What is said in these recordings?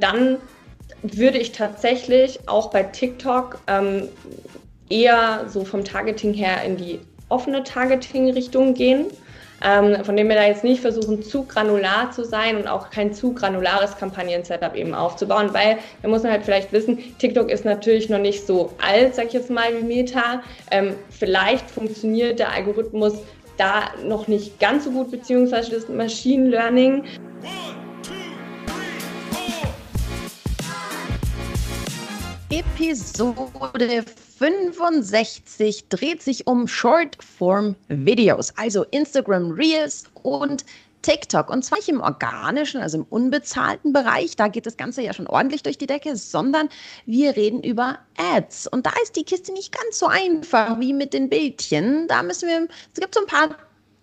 dann würde ich tatsächlich auch bei TikTok ähm, eher so vom Targeting her in die offene Targeting-Richtung gehen. Ähm, von dem wir da jetzt nicht versuchen, zu granular zu sein und auch kein zu granulares Kampagnen-Setup eben aufzubauen, weil da muss man halt vielleicht wissen, TikTok ist natürlich noch nicht so alt, sag ich jetzt mal, wie Meta. Ähm, vielleicht funktioniert der Algorithmus da noch nicht ganz so gut, beziehungsweise das Machine Learning. Episode 65 dreht sich um Short-Form-Videos, also Instagram Reels und TikTok. Und zwar nicht im organischen, also im unbezahlten Bereich, da geht das Ganze ja schon ordentlich durch die Decke, sondern wir reden über Ads. Und da ist die Kiste nicht ganz so einfach wie mit den Bildchen. Da müssen wir, es gibt so ein paar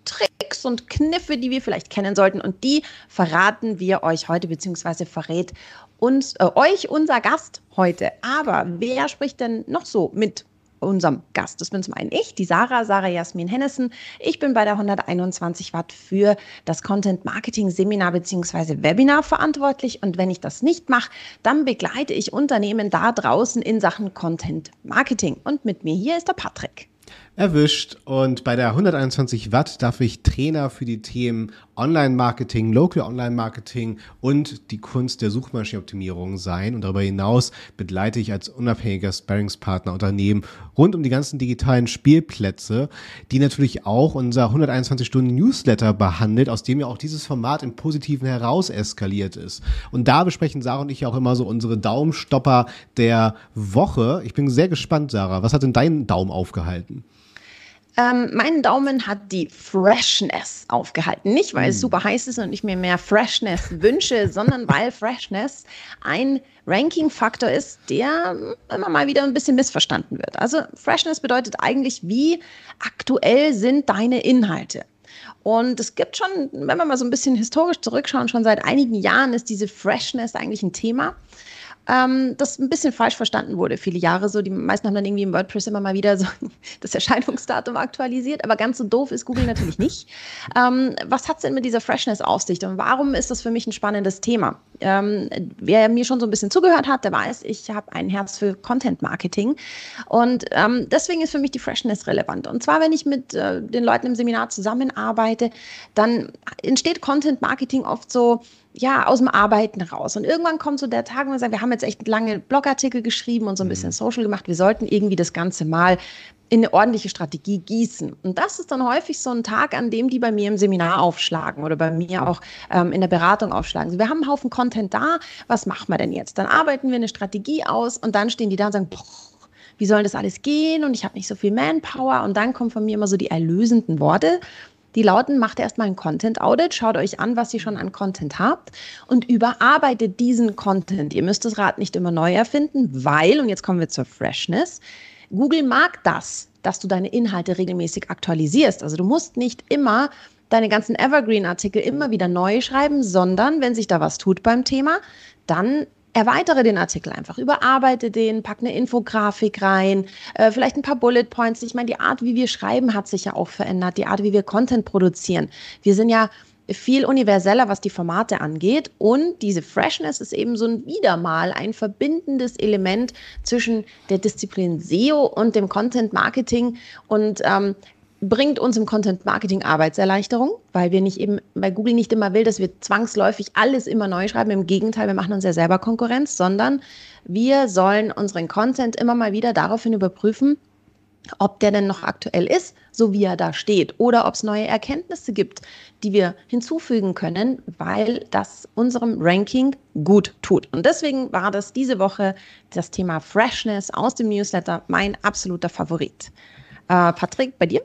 Tricks und Kniffe, die wir vielleicht kennen sollten. Und die verraten wir euch heute, beziehungsweise verrät uns, äh, euch unser Gast heute. Aber wer spricht denn noch so mit unserem Gast. Das bin zum einen ich, die Sarah, Sarah Jasmin Hennessen. Ich bin bei der 121 Watt für das Content Marketing Seminar bzw. Webinar verantwortlich. Und wenn ich das nicht mache, dann begleite ich Unternehmen da draußen in Sachen Content Marketing. Und mit mir hier ist der Patrick erwischt und bei der 121 Watt darf ich Trainer für die Themen Online-Marketing, Local Online-Marketing und die Kunst der Suchmaschinenoptimierung sein und darüber hinaus begleite ich als unabhängiger Sparringspartner Unternehmen rund um die ganzen digitalen Spielplätze, die natürlich auch unser 121 Stunden Newsletter behandelt, aus dem ja auch dieses Format im Positiven heraus eskaliert ist. Und da besprechen Sarah und ich auch immer so unsere Daumenstopper der Woche. Ich bin sehr gespannt, Sarah. Was hat denn deinen Daumen aufgehalten? Ähm, mein Daumen hat die Freshness aufgehalten. Nicht, weil es hm. super heiß ist und ich mir mehr Freshness wünsche, sondern weil Freshness ein Ranking-Faktor ist, der immer mal wieder ein bisschen missverstanden wird. Also Freshness bedeutet eigentlich, wie aktuell sind deine Inhalte. Und es gibt schon, wenn wir mal so ein bisschen historisch zurückschauen, schon seit einigen Jahren ist diese Freshness eigentlich ein Thema ähm, das ein bisschen falsch verstanden wurde, viele Jahre so. Die meisten haben dann irgendwie im WordPress immer mal wieder so das Erscheinungsdatum aktualisiert, aber ganz so doof ist Google natürlich nicht. Ähm, was hat es denn mit dieser Freshness auf sich und warum ist das für mich ein spannendes Thema? Ähm, wer mir schon so ein bisschen zugehört hat, der weiß, ich habe ein Herz für Content Marketing und ähm, deswegen ist für mich die Freshness relevant. Und zwar, wenn ich mit äh, den Leuten im Seminar zusammenarbeite, dann entsteht Content Marketing oft so, ja, aus dem Arbeiten raus. Und irgendwann kommt so der Tag, wo wir sagen, wir haben jetzt echt lange Blogartikel geschrieben und so ein bisschen mhm. Social gemacht. Wir sollten irgendwie das Ganze mal in eine ordentliche Strategie gießen. Und das ist dann häufig so ein Tag, an dem die bei mir im Seminar aufschlagen oder bei mir auch ähm, in der Beratung aufschlagen. Also wir haben einen Haufen Content da, was machen wir denn jetzt? Dann arbeiten wir eine Strategie aus und dann stehen die da und sagen, boah, wie soll das alles gehen? Und ich habe nicht so viel Manpower. Und dann kommen von mir immer so die erlösenden Worte. Die lauten, macht erstmal ein Content Audit, schaut euch an, was ihr schon an Content habt und überarbeitet diesen Content. Ihr müsst das Rad nicht immer neu erfinden, weil, und jetzt kommen wir zur Freshness, Google mag das, dass du deine Inhalte regelmäßig aktualisierst. Also du musst nicht immer deine ganzen Evergreen-Artikel immer wieder neu schreiben, sondern wenn sich da was tut beim Thema, dann erweitere den Artikel einfach, überarbeite den, pack eine Infografik rein, äh, vielleicht ein paar Bullet Points. Ich meine, die Art, wie wir schreiben, hat sich ja auch verändert, die Art, wie wir Content produzieren. Wir sind ja viel universeller, was die Formate angeht. Und diese Freshness ist eben so ein wieder mal ein verbindendes Element zwischen der Disziplin SEO und dem Content Marketing. Und ähm, bringt uns im Content Marketing Arbeitserleichterung, weil wir nicht eben, weil Google nicht immer will, dass wir zwangsläufig alles immer neu schreiben. Im Gegenteil, wir machen uns ja selber Konkurrenz, sondern wir sollen unseren Content immer mal wieder daraufhin überprüfen, ob der denn noch aktuell ist, so wie er da steht, oder ob es neue Erkenntnisse gibt, die wir hinzufügen können, weil das unserem Ranking gut tut. Und deswegen war das diese Woche das Thema Freshness aus dem Newsletter mein absoluter Favorit. Äh, Patrick, bei dir?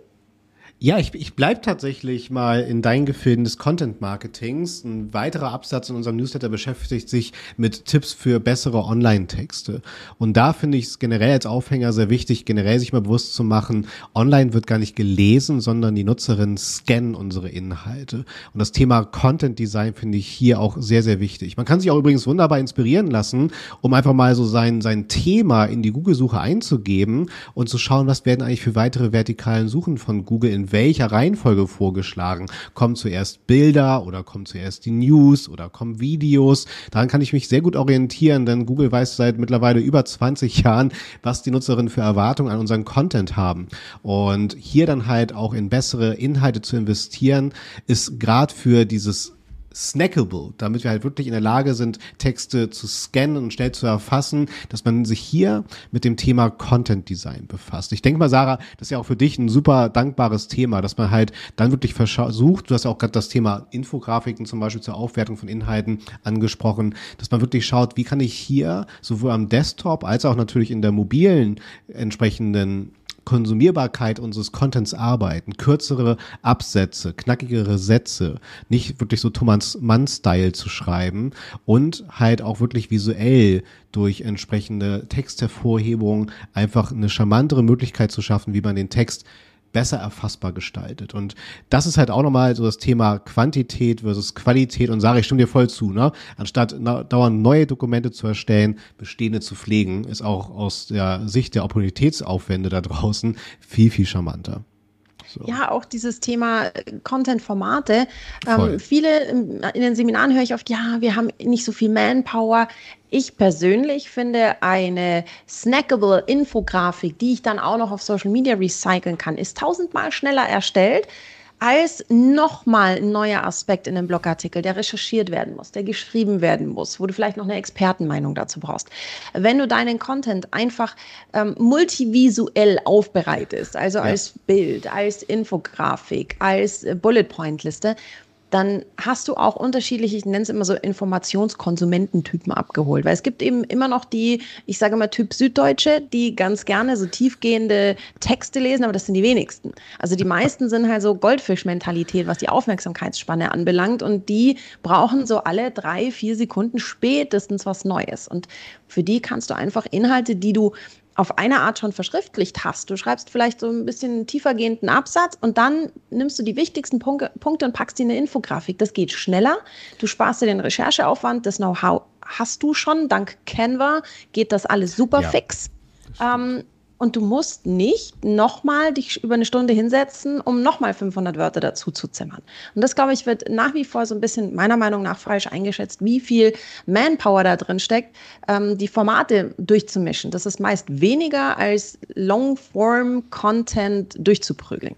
Ja, ich, ich bleibe tatsächlich mal in deinen Gefilden des Content Marketings. Ein weiterer Absatz in unserem Newsletter beschäftigt sich mit Tipps für bessere Online-Texte. Und da finde ich es generell als Aufhänger sehr wichtig, generell sich mal bewusst zu machen, online wird gar nicht gelesen, sondern die Nutzerinnen scannen unsere Inhalte. Und das Thema Content Design finde ich hier auch sehr, sehr wichtig. Man kann sich auch übrigens wunderbar inspirieren lassen, um einfach mal so sein, sein Thema in die Google-Suche einzugeben und zu schauen, was werden eigentlich für weitere vertikalen Suchen von Google in in welcher Reihenfolge vorgeschlagen. Kommen zuerst Bilder oder kommen zuerst die News oder kommen Videos. Daran kann ich mich sehr gut orientieren, denn Google weiß seit mittlerweile über 20 Jahren, was die Nutzerinnen für Erwartungen an unseren Content haben. Und hier dann halt auch in bessere Inhalte zu investieren, ist gerade für dieses snackable, damit wir halt wirklich in der Lage sind, Texte zu scannen und schnell zu erfassen, dass man sich hier mit dem Thema Content Design befasst. Ich denke mal, Sarah, das ist ja auch für dich ein super dankbares Thema, dass man halt dann wirklich versucht, du hast ja auch gerade das Thema Infografiken zum Beispiel zur Aufwertung von Inhalten angesprochen, dass man wirklich schaut, wie kann ich hier sowohl am Desktop als auch natürlich in der mobilen entsprechenden Konsumierbarkeit unseres Contents arbeiten, kürzere Absätze, knackigere Sätze, nicht wirklich so Thomas Mann-Style zu schreiben und halt auch wirklich visuell durch entsprechende Texthervorhebungen einfach eine charmantere Möglichkeit zu schaffen, wie man den Text besser erfassbar gestaltet. Und das ist halt auch nochmal so das Thema Quantität versus Qualität. Und sage ich stimme dir voll zu, ne? Anstatt dauernd neue Dokumente zu erstellen, bestehende zu pflegen, ist auch aus der Sicht der Opportunitätsaufwände da draußen viel, viel charmanter. So. Ja, auch dieses Thema äh, Content-Formate. Ähm, viele ähm, in den Seminaren höre ich oft, ja, wir haben nicht so viel Manpower. Ich persönlich finde eine snackable Infografik, die ich dann auch noch auf Social Media recyceln kann, ist tausendmal schneller erstellt als nochmal ein neuer Aspekt in einem Blogartikel, der recherchiert werden muss, der geschrieben werden muss, wo du vielleicht noch eine Expertenmeinung dazu brauchst. Wenn du deinen Content einfach ähm, multivisuell aufbereitest, also ja. als Bild, als Infografik, als äh, Bullet Point Liste, dann hast du auch unterschiedliche, ich nenne es immer so Informationskonsumententypen abgeholt. Weil es gibt eben immer noch die, ich sage mal Typ Süddeutsche, die ganz gerne so tiefgehende Texte lesen, aber das sind die wenigsten. Also die meisten sind halt so Goldfischmentalität, was die Aufmerksamkeitsspanne anbelangt und die brauchen so alle drei, vier Sekunden spätestens was Neues. Und für die kannst du einfach Inhalte, die du auf eine Art schon verschriftlicht hast. Du schreibst vielleicht so ein bisschen tiefergehenden Absatz und dann nimmst du die wichtigsten Punkte, Punkte und packst die in eine Infografik. Das geht schneller. Du sparst dir den Rechercheaufwand, das Know-how hast du schon. Dank Canva geht das alles super ja, fix. Ähm, und du musst nicht nochmal dich über eine Stunde hinsetzen, um nochmal 500 Wörter dazu zu zimmern. Und das, glaube ich, wird nach wie vor so ein bisschen meiner Meinung nach falsch eingeschätzt, wie viel Manpower da drin steckt, ähm, die Formate durchzumischen. Das ist meist weniger als Longform-Content durchzuprügeln.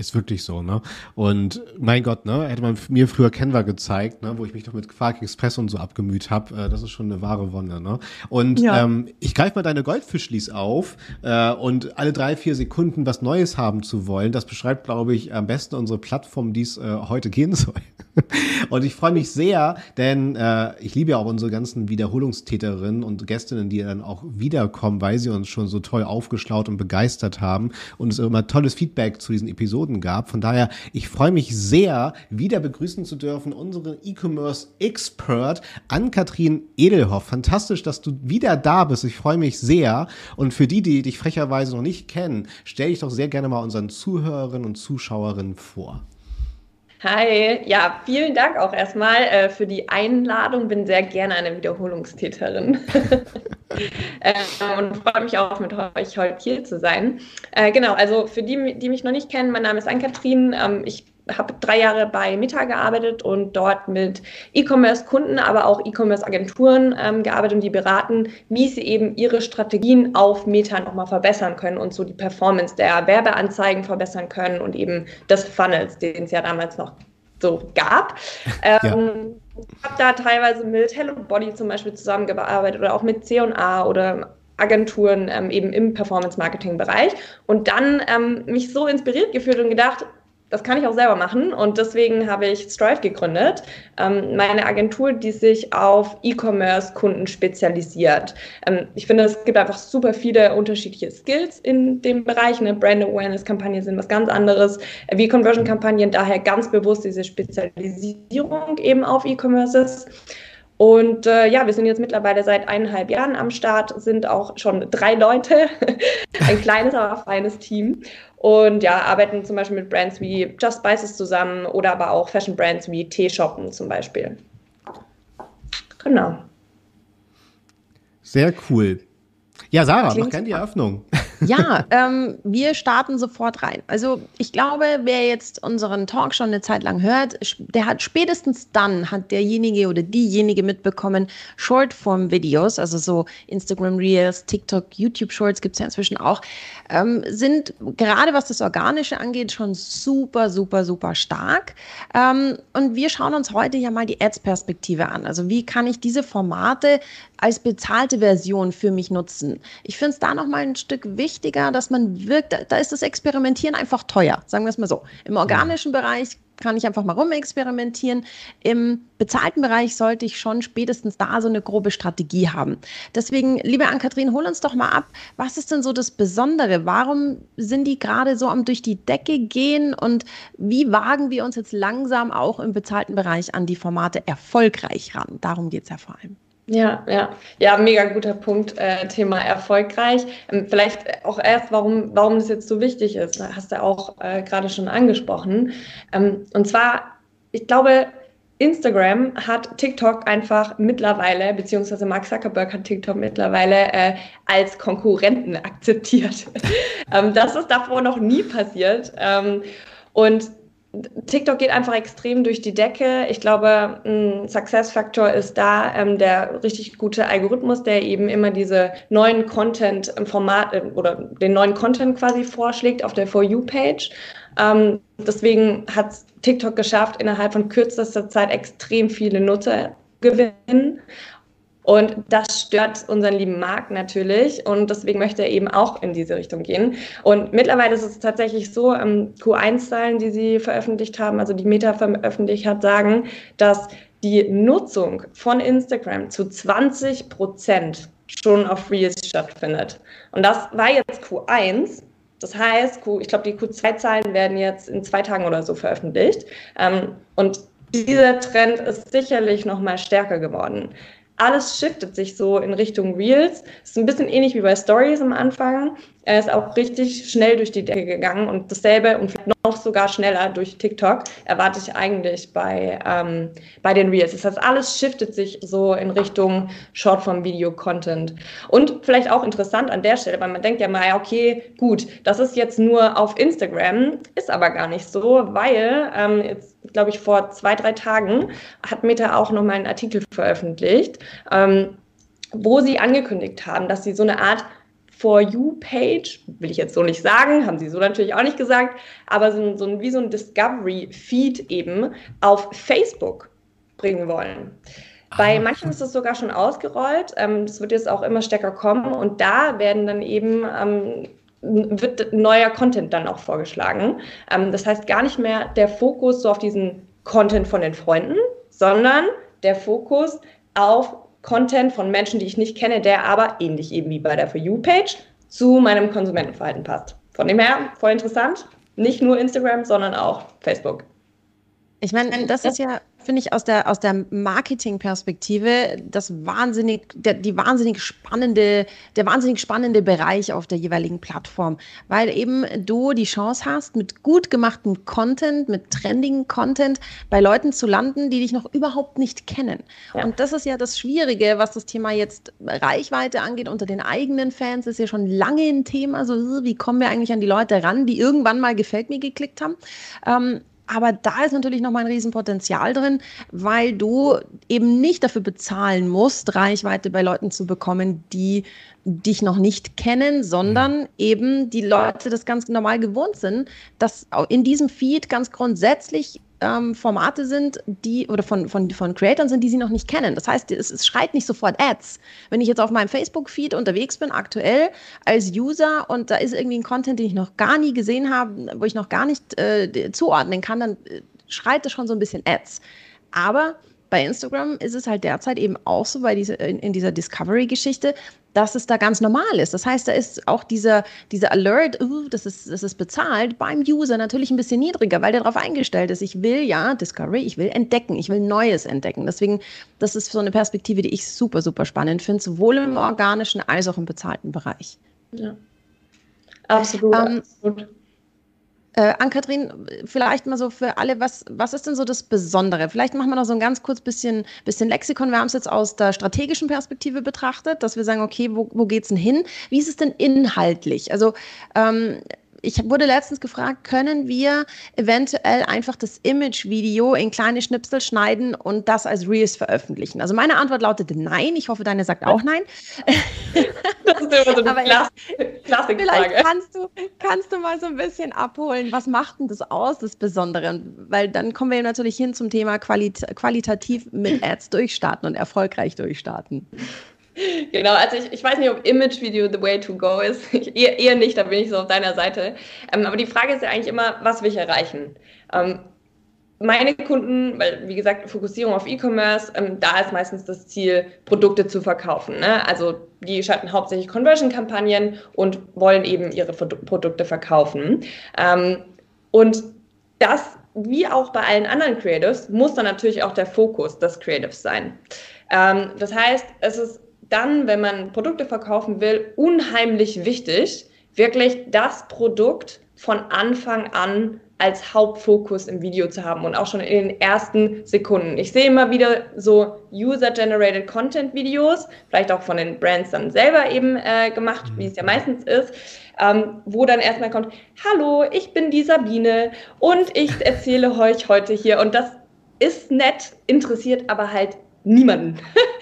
Ist wirklich so, ne? Und mein Gott, ne? Hätte man mir früher Canva gezeigt, ne? Wo ich mich noch mit Quark Express und so abgemüht habe, äh, das ist schon eine wahre Wonne, ne? Und ja. ähm, ich greife mal deine Goldfischlis auf äh, und alle drei, vier Sekunden was Neues haben zu wollen, das beschreibt, glaube ich, am besten unsere Plattform, die es äh, heute gehen soll. und ich freue mich sehr, denn äh, ich liebe ja auch unsere ganzen Wiederholungstäterinnen und Gästinnen, die dann auch wiederkommen, weil sie uns schon so toll aufgeschlaut und begeistert haben und es immer tolles Feedback zu diesen Episoden Episoden gab. Von daher, ich freue mich sehr, wieder begrüßen zu dürfen, unseren E-Commerce Expert Ann-Kathrin Edelhoff. Fantastisch, dass du wieder da bist. Ich freue mich sehr. Und für die, die dich frecherweise noch nicht kennen, stelle ich doch sehr gerne mal unseren Zuhörerinnen und Zuschauerinnen vor. Hi, ja, vielen Dank auch erstmal äh, für die Einladung. Bin sehr gerne eine Wiederholungstäterin äh, und freue mich auch, mit euch heute hier zu sein. Äh, genau, also für die, die mich noch nicht kennen, mein Name ist Ann-Kathrin. Ähm, ich habe drei Jahre bei Meta gearbeitet und dort mit E-Commerce-Kunden, aber auch E-Commerce-Agenturen ähm, gearbeitet und die beraten, wie sie eben ihre Strategien auf Meta nochmal verbessern können und so die Performance der Werbeanzeigen verbessern können und eben des Funnels, den es ja damals noch so gab. Ähm, ja. Ich habe da teilweise mit Hello Body zum Beispiel zusammengearbeitet oder auch mit C&A oder Agenturen ähm, eben im Performance-Marketing-Bereich und dann ähm, mich so inspiriert gefühlt und gedacht, das kann ich auch selber machen und deswegen habe ich Strive gegründet, ähm, meine Agentur, die sich auf E-Commerce-Kunden spezialisiert. Ähm, ich finde, es gibt einfach super viele unterschiedliche Skills in dem Bereich. Eine Brand Awareness-Kampagne sind was ganz anderes, wie Conversion-Kampagnen, daher ganz bewusst diese Spezialisierung eben auf E-Commerces. Und äh, ja, wir sind jetzt mittlerweile seit eineinhalb Jahren am Start, sind auch schon drei Leute, ein kleines, aber feines Team. Und ja, arbeiten zum Beispiel mit Brands wie Just Spices zusammen oder aber auch Fashion Brands wie T-Shoppen zum Beispiel. Genau. Sehr cool. Ja, Sarah, Klingt mach gerne die Eröffnung. Ja, ähm, wir starten sofort rein. Also ich glaube, wer jetzt unseren Talk schon eine Zeit lang hört, der hat spätestens dann, hat derjenige oder diejenige mitbekommen, Shortform-Videos, also so Instagram Reels, TikTok, YouTube Shorts gibt es ja inzwischen auch, ähm, sind gerade was das Organische angeht schon super, super, super stark. Ähm, und wir schauen uns heute ja mal die Ads-Perspektive an. Also wie kann ich diese Formate als bezahlte Version für mich nutzen? Ich finde es da nochmal ein Stück wichtiger, dass man wirkt, da ist das Experimentieren einfach teuer, sagen wir es mal so. Im organischen Bereich kann ich einfach mal rumexperimentieren. Im bezahlten Bereich sollte ich schon spätestens da so eine grobe Strategie haben. Deswegen, liebe Ann-Kathrin, hol uns doch mal ab. Was ist denn so das Besondere? Warum sind die gerade so am durch die Decke gehen und wie wagen wir uns jetzt langsam auch im bezahlten Bereich an die Formate erfolgreich ran? Darum geht es ja vor allem. Ja, ja, ja, mega guter Punkt, äh, Thema erfolgreich. Ähm, vielleicht auch erst, warum, warum das jetzt so wichtig ist, hast du auch äh, gerade schon angesprochen. Ähm, und zwar, ich glaube, Instagram hat TikTok einfach mittlerweile, beziehungsweise Mark Zuckerberg hat TikTok mittlerweile äh, als Konkurrenten akzeptiert. ähm, das ist davor noch nie passiert. Ähm, und TikTok geht einfach extrem durch die Decke. Ich glaube, ein Success Factor ist da ähm, der richtig gute Algorithmus, der eben immer diese neuen Content im Format äh, oder den neuen Content quasi vorschlägt auf der For You Page. Ähm, deswegen hat TikTok geschafft, innerhalb von kürzester Zeit extrem viele Nutzer gewinnen. Und das stört unseren lieben Markt natürlich und deswegen möchte er eben auch in diese Richtung gehen. Und mittlerweile ist es tatsächlich so, ähm, Q1-Zahlen, die sie veröffentlicht haben, also die Meta veröffentlicht hat, sagen, dass die Nutzung von Instagram zu 20 Prozent schon auf Reels stattfindet. Und das war jetzt Q1. Das heißt, ich glaube, die Q2-Zahlen werden jetzt in zwei Tagen oder so veröffentlicht. Ähm, und dieser Trend ist sicherlich noch mal stärker geworden alles shiftet sich so in Richtung Reels. Ist ein bisschen ähnlich wie bei Stories am Anfang. Er ist auch richtig schnell durch die Decke gegangen und dasselbe und vielleicht noch sogar schneller durch TikTok erwarte ich eigentlich bei, ähm, bei den Reels. Das heißt, alles shiftet sich so in Richtung Shortform-Video-Content. Und vielleicht auch interessant an der Stelle, weil man denkt ja mal, okay, gut, das ist jetzt nur auf Instagram, ist aber gar nicht so, weil ähm, jetzt glaube ich, vor zwei, drei Tagen hat Meta auch nochmal einen Artikel veröffentlicht, ähm, wo sie angekündigt haben, dass sie so eine Art For You-Page, will ich jetzt so nicht sagen, haben sie so natürlich auch nicht gesagt, aber so, so wie so ein Discovery-Feed eben auf Facebook bringen wollen. Bei ah. manchen ist das sogar schon ausgerollt. Ähm, das wird jetzt auch immer stärker kommen. Und da werden dann eben ähm, wird neuer Content dann auch vorgeschlagen. Ähm, das heißt gar nicht mehr der Fokus so auf diesen Content von den Freunden, sondern der Fokus auf Content von Menschen, die ich nicht kenne, der aber ähnlich eben wie bei der For You-Page zu meinem Konsumentenverhalten passt. Von dem her, voll interessant. Nicht nur Instagram, sondern auch Facebook. Ich meine, das ist ja finde ich aus der, aus der Marketing-Perspektive das wahnsinnig, der, die wahnsinnig spannende, der wahnsinnig spannende Bereich auf der jeweiligen Plattform, weil eben du die Chance hast, mit gut gemachtem Content, mit trendigen Content bei Leuten zu landen, die dich noch überhaupt nicht kennen. Ja. Und das ist ja das Schwierige, was das Thema jetzt Reichweite angeht unter den eigenen Fans, ist ja schon lange ein Thema. So, wie kommen wir eigentlich an die Leute ran, die irgendwann mal gefällt mir geklickt haben? Ähm, aber da ist natürlich noch mal ein Riesenpotenzial drin, weil du eben nicht dafür bezahlen musst, Reichweite bei Leuten zu bekommen, die dich noch nicht kennen, sondern mhm. eben die Leute das ganz normal gewohnt sind, dass in diesem Feed ganz grundsätzlich ähm, Formate sind, die oder von, von, von Creators sind, die sie noch nicht kennen. Das heißt, es, es schreit nicht sofort Ads. Wenn ich jetzt auf meinem Facebook-Feed unterwegs bin, aktuell als User und da ist irgendwie ein Content, den ich noch gar nie gesehen habe, wo ich noch gar nicht äh, zuordnen kann, dann äh, schreit das schon so ein bisschen Ads. Aber bei Instagram ist es halt derzeit eben auch so bei diese, in, in dieser Discovery-Geschichte, dass es da ganz normal ist. Das heißt, da ist auch dieser, dieser Alert, uh, das, ist, das ist bezahlt, beim User natürlich ein bisschen niedriger, weil der darauf eingestellt ist. Ich will ja Discovery, ich will entdecken, ich will Neues entdecken. Deswegen, das ist so eine Perspektive, die ich super, super spannend finde, sowohl im organischen als auch im bezahlten Bereich. Ja. Absolut, ähm, absolut. Äh, Ann-Kathrin, vielleicht mal so für alle, was, was ist denn so das Besondere? Vielleicht machen wir noch so ein ganz kurz bisschen, bisschen Lexikon. Wir haben es jetzt aus der strategischen Perspektive betrachtet, dass wir sagen, okay, wo, wo geht es denn hin? Wie ist es denn inhaltlich? Also ähm, ich wurde letztens gefragt, können wir eventuell einfach das Image-Video in kleine Schnipsel schneiden und das als Reels veröffentlichen? Also meine Antwort lautete nein. Ich hoffe, deine sagt auch nein. Das ist immer so eine Klassik Vielleicht kannst du, kannst du mal so ein bisschen abholen, was macht denn das aus, das Besondere? Weil dann kommen wir natürlich hin zum Thema Qualit qualitativ mit Ads durchstarten und erfolgreich durchstarten. Genau, also ich, ich weiß nicht, ob Image-Video the way to go ist. Ich, eher, eher nicht, da bin ich so auf deiner Seite. Ähm, aber die Frage ist ja eigentlich immer, was will ich erreichen? Ähm, meine Kunden, weil wie gesagt, Fokussierung auf E-Commerce, ähm, da ist meistens das Ziel, Produkte zu verkaufen. Ne? Also die schalten hauptsächlich Conversion-Kampagnen und wollen eben ihre Produkte verkaufen. Ähm, und das, wie auch bei allen anderen Creatives, muss dann natürlich auch der Fokus des Creatives sein. Ähm, das heißt, es ist dann, wenn man Produkte verkaufen will, unheimlich wichtig, wirklich das Produkt von Anfang an als Hauptfokus im Video zu haben und auch schon in den ersten Sekunden. Ich sehe immer wieder so User-Generated Content-Videos, vielleicht auch von den Brands dann selber eben äh, gemacht, wie es ja meistens ist, ähm, wo dann erstmal kommt, hallo, ich bin die Sabine und ich erzähle euch heute hier und das ist nett, interessiert aber halt niemanden.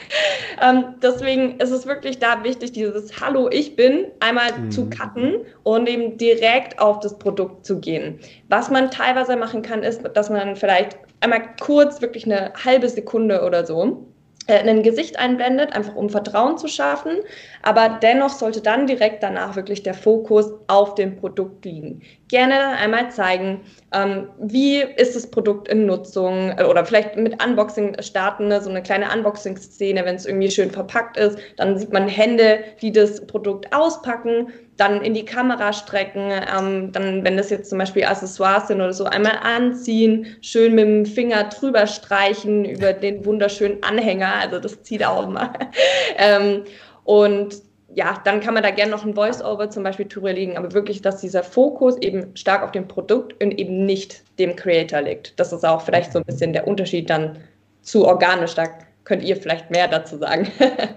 ähm, deswegen ist es wirklich da wichtig, dieses Hallo, ich bin einmal mhm. zu cutten und eben direkt auf das Produkt zu gehen. Was man teilweise machen kann, ist, dass man vielleicht einmal kurz, wirklich eine halbe Sekunde oder so, ein Gesicht einblendet, einfach um Vertrauen zu schaffen. Aber dennoch sollte dann direkt danach wirklich der Fokus auf dem Produkt liegen. Gerne dann einmal zeigen, ähm, wie ist das Produkt in Nutzung äh, oder vielleicht mit Unboxing starten, ne, so eine kleine Unboxing-Szene, wenn es irgendwie schön verpackt ist. Dann sieht man Hände, die das Produkt auspacken dann in die Kamera strecken, ähm, dann, wenn das jetzt zum Beispiel Accessoires sind oder so, einmal anziehen, schön mit dem Finger drüber streichen über den wunderschönen Anhänger, also das zieht auch immer. ähm, und ja, dann kann man da gerne noch ein Voice-Over zum Beispiel drüber legen, aber wirklich, dass dieser Fokus eben stark auf dem Produkt und eben nicht dem Creator liegt. Das ist auch vielleicht so ein bisschen der Unterschied dann zu organisch. Da könnt ihr vielleicht mehr dazu sagen.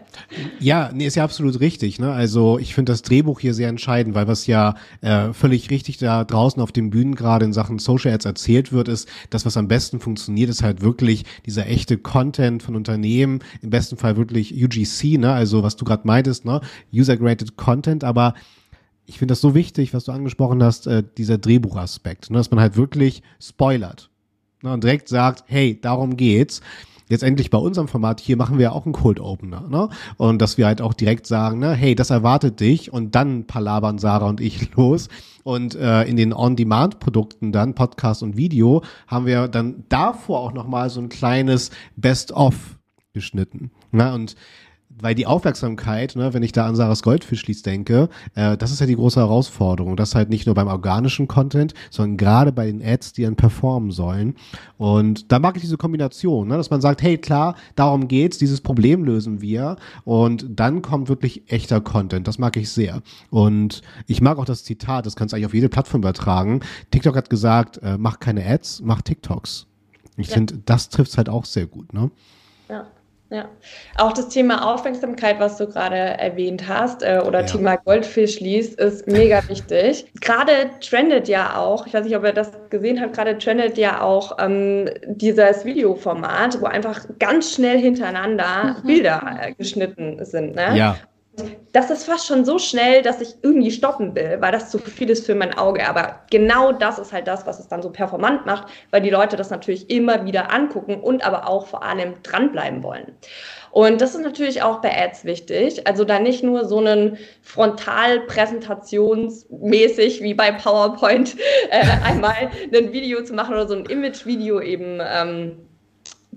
ja, nee, ist ja absolut richtig. Ne? Also ich finde das Drehbuch hier sehr entscheidend, weil was ja äh, völlig richtig da draußen auf den Bühnen gerade in Sachen Social Ads erzählt wird, ist, das, was am besten funktioniert, ist halt wirklich dieser echte Content von Unternehmen, im besten Fall wirklich UGC, ne? also was du gerade meintest, ne? User-Graded Content, aber ich finde das so wichtig, was du angesprochen hast, äh, dieser Drehbuchaspekt, ne? dass man halt wirklich spoilert ne? und direkt sagt, hey, darum geht's letztendlich bei unserem Format hier machen wir auch einen Cold Opener, ne? Und dass wir halt auch direkt sagen, ne, hey, das erwartet dich und dann palabern Sarah und ich los. Und äh, in den On-Demand-Produkten dann, Podcast und Video, haben wir dann davor auch nochmal so ein kleines Best-of geschnitten. Ne? Und weil die Aufmerksamkeit, ne, wenn ich da an Sarahs Goldfischlies denke, äh, das ist ja die große Herausforderung. Das halt nicht nur beim organischen Content, sondern gerade bei den Ads, die dann performen sollen. Und da mag ich diese Kombination, ne, dass man sagt, hey, klar, darum geht's, dieses Problem lösen wir. Und dann kommt wirklich echter Content. Das mag ich sehr. Und ich mag auch das Zitat, das kannst du eigentlich auf jede Plattform übertragen. TikTok hat gesagt, äh, mach keine Ads, mach TikToks. Ich ja. finde, das trifft halt auch sehr gut, ne? Ja. Ja, auch das Thema Aufmerksamkeit, was du gerade erwähnt hast, äh, oder ja. Thema Goldfisch liest, ist mega wichtig. Gerade trendet ja auch, ich weiß nicht, ob ihr das gesehen habt, gerade trendet ja auch ähm, dieses Videoformat, wo einfach ganz schnell hintereinander mhm. Bilder äh, geschnitten sind. Ne? Ja das ist fast schon so schnell, dass ich irgendwie stoppen will, weil das zu viel ist für mein Auge. Aber genau das ist halt das, was es dann so performant macht, weil die Leute das natürlich immer wieder angucken und aber auch vor allem dranbleiben wollen. Und das ist natürlich auch bei Ads wichtig. Also da nicht nur so einen Frontalpräsentationsmäßig wie bei PowerPoint äh, einmal ein Video zu machen oder so ein Image-Video eben ähm,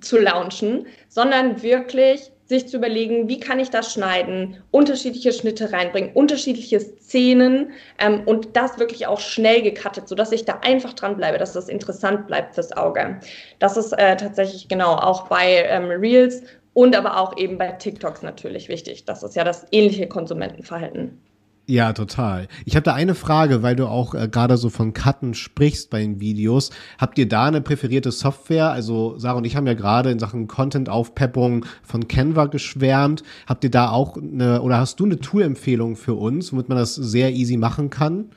zu launchen, sondern wirklich sich zu überlegen, wie kann ich das schneiden, unterschiedliche Schnitte reinbringen, unterschiedliche Szenen ähm, und das wirklich auch schnell gecuttet, sodass ich da einfach dran bleibe, dass das interessant bleibt fürs Auge. Das ist äh, tatsächlich genau auch bei ähm, Reels und aber auch eben bei TikToks natürlich wichtig. Das ist ja das ähnliche Konsumentenverhalten. Ja, total. Ich habe da eine Frage, weil du auch äh, gerade so von Cutten sprichst bei den Videos. Habt ihr da eine präferierte Software? Also Sarah und ich haben ja gerade in Sachen Content-Aufpeppung von Canva geschwärmt. Habt ihr da auch eine, oder hast du eine Tool-Empfehlung für uns, womit man das sehr easy machen kann?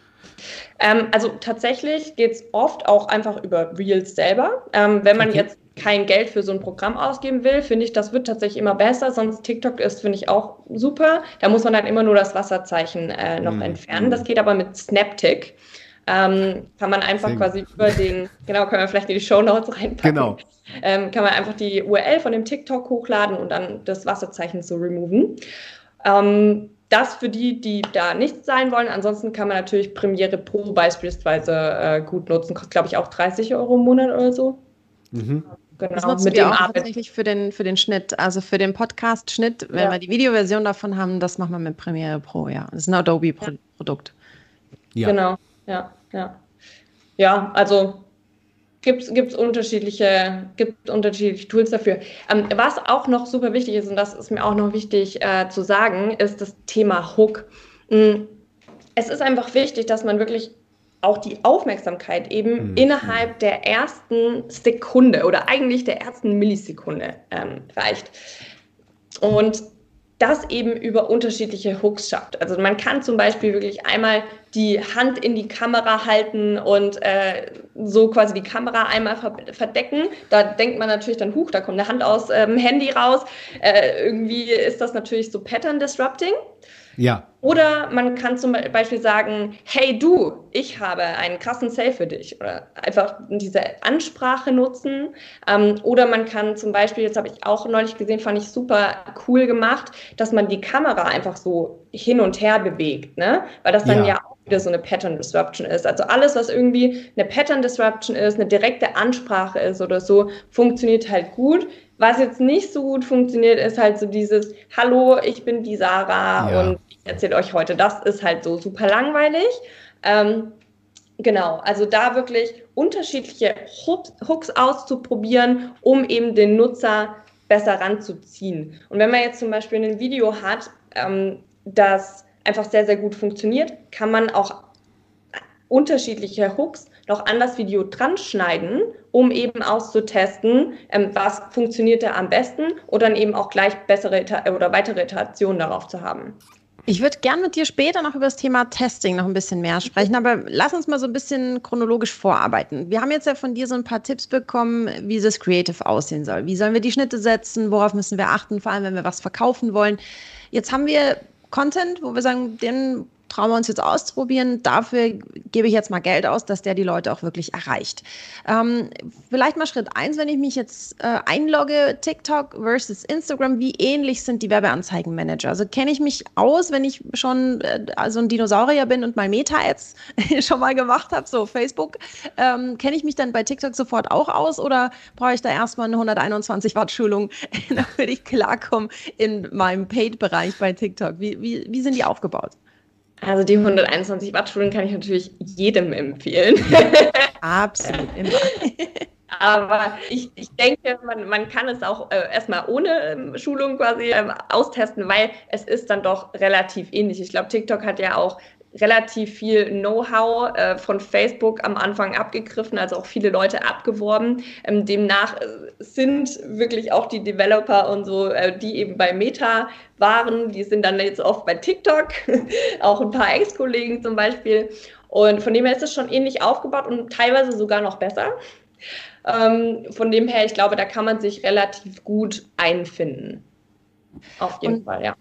Ähm, also tatsächlich geht's oft auch einfach über Reels selber. Ähm, wenn man okay. jetzt kein Geld für so ein Programm ausgeben will, finde ich, das wird tatsächlich immer besser. Sonst TikTok ist, finde ich, auch super. Da muss man dann immer nur das Wasserzeichen äh, noch mhm. entfernen. Das geht aber mit Snaptic. Ähm, kann man einfach quasi über den, genau, können wir vielleicht in die Show Notes reinpacken. Genau. Ähm, kann man einfach die URL von dem TikTok hochladen und dann das Wasserzeichen so removen. Ähm, das für die, die da nicht sein wollen. Ansonsten kann man natürlich Premiere Pro beispielsweise äh, gut nutzen. Kostet, glaube ich, auch 30 Euro im Monat oder so. Mhm. Genau, das nutzen mit wir dem auch tatsächlich für den, für den Schnitt, also für den Podcast-Schnitt, wenn ja. wir die Videoversion davon haben, das machen wir mit Premiere Pro, ja. Das ist ein Adobe-Produkt. Ja. Genau, ja, ja. Ja, also gibt es unterschiedliche, gibt unterschiedliche Tools dafür. Ähm, was auch noch super wichtig ist, und das ist mir auch noch wichtig äh, zu sagen, ist das Thema Hook. Mhm. Es ist einfach wichtig, dass man wirklich auch die Aufmerksamkeit eben mhm. innerhalb der ersten Sekunde oder eigentlich der ersten Millisekunde ähm, reicht. Und das eben über unterschiedliche Hooks schafft. Also man kann zum Beispiel wirklich einmal die Hand in die Kamera halten und äh, so quasi die Kamera einmal verdecken. Da denkt man natürlich dann, huch, da kommt eine Hand aus dem ähm, Handy raus. Äh, irgendwie ist das natürlich so Pattern Disrupting. Ja. Oder man kann zum Beispiel sagen, hey du, ich habe einen krassen Sale für dich. Oder einfach diese Ansprache nutzen. Ähm, oder man kann zum Beispiel, jetzt habe ich auch neulich gesehen, fand ich super cool gemacht, dass man die Kamera einfach so hin und her bewegt. Ne? Weil das dann ja, ja auch wieder so eine Pattern Disruption ist. Also alles, was irgendwie eine Pattern Disruption ist, eine direkte Ansprache ist oder so, funktioniert halt gut. Was jetzt nicht so gut funktioniert, ist halt so dieses Hallo, ich bin die Sarah ja. und ich erzähle euch heute. Das ist halt so super langweilig. Ähm, genau, also da wirklich unterschiedliche Hooks auszuprobieren, um eben den Nutzer besser ranzuziehen. Und wenn man jetzt zum Beispiel ein Video hat, ähm, das einfach sehr, sehr gut funktioniert, kann man auch unterschiedliche Hooks noch an das Video dran schneiden, um eben auszutesten, ähm, was funktioniert da am besten und dann eben auch gleich bessere oder weitere Iterationen darauf zu haben. Ich würde gern mit dir später noch über das Thema Testing noch ein bisschen mehr sprechen, aber lass uns mal so ein bisschen chronologisch vorarbeiten. Wir haben jetzt ja von dir so ein paar Tipps bekommen, wie das Creative aussehen soll. Wie sollen wir die Schnitte setzen? Worauf müssen wir achten, vor allem wenn wir was verkaufen wollen? Jetzt haben wir Content, wo wir sagen, den trauen wir uns jetzt auszuprobieren. Dafür gebe ich jetzt mal Geld aus, dass der die Leute auch wirklich erreicht. Ähm, vielleicht mal Schritt eins, wenn ich mich jetzt äh, einlogge, TikTok versus Instagram, wie ähnlich sind die Werbeanzeigenmanager? Also kenne ich mich aus, wenn ich schon äh, also ein Dinosaurier bin und mal Meta-Ads schon mal gemacht habe, so Facebook, ähm, kenne ich mich dann bei TikTok sofort auch aus oder brauche ich da erstmal eine 121 Watt Schulung, damit ich klarkomme in meinem Paid-Bereich bei TikTok? Wie, wie, wie sind die aufgebaut? Also die 121 Watt Schulen kann ich natürlich jedem empfehlen. Absolut, immer. Aber ich, ich denke, man, man kann es auch äh, erstmal ohne ähm, Schulung quasi ähm, austesten, weil es ist dann doch relativ ähnlich. Ich glaube, TikTok hat ja auch relativ viel Know-how äh, von Facebook am Anfang abgegriffen, also auch viele Leute abgeworben. Ähm, demnach äh, sind wirklich auch die Developer und so, äh, die eben bei Meta waren, die sind dann jetzt oft bei TikTok, auch ein paar Ex-Kollegen zum Beispiel. Und von dem her ist es schon ähnlich aufgebaut und teilweise sogar noch besser. Ähm, von dem her, ich glaube, da kann man sich relativ gut einfinden. Auf jeden und, Fall, ja.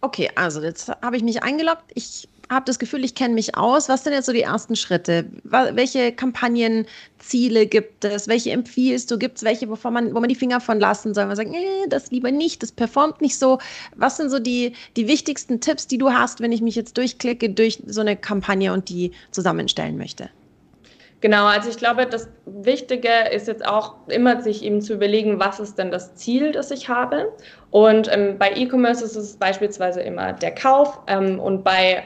Okay, also jetzt habe ich mich eingeloggt. Ich habe das Gefühl, ich kenne mich aus. Was sind jetzt so die ersten Schritte? Welche Kampagnenziele gibt es? Welche empfiehlst du? Gibt es welche, wovon man, wo man die Finger von lassen soll? Man sagt, nee, das lieber nicht, das performt nicht so. Was sind so die, die wichtigsten Tipps, die du hast, wenn ich mich jetzt durchklicke durch so eine Kampagne und die zusammenstellen möchte? Genau, also ich glaube, das Wichtige ist jetzt auch immer sich eben zu überlegen, was ist denn das Ziel, das ich habe. Und ähm, bei E-Commerce ist es beispielsweise immer der Kauf ähm, und bei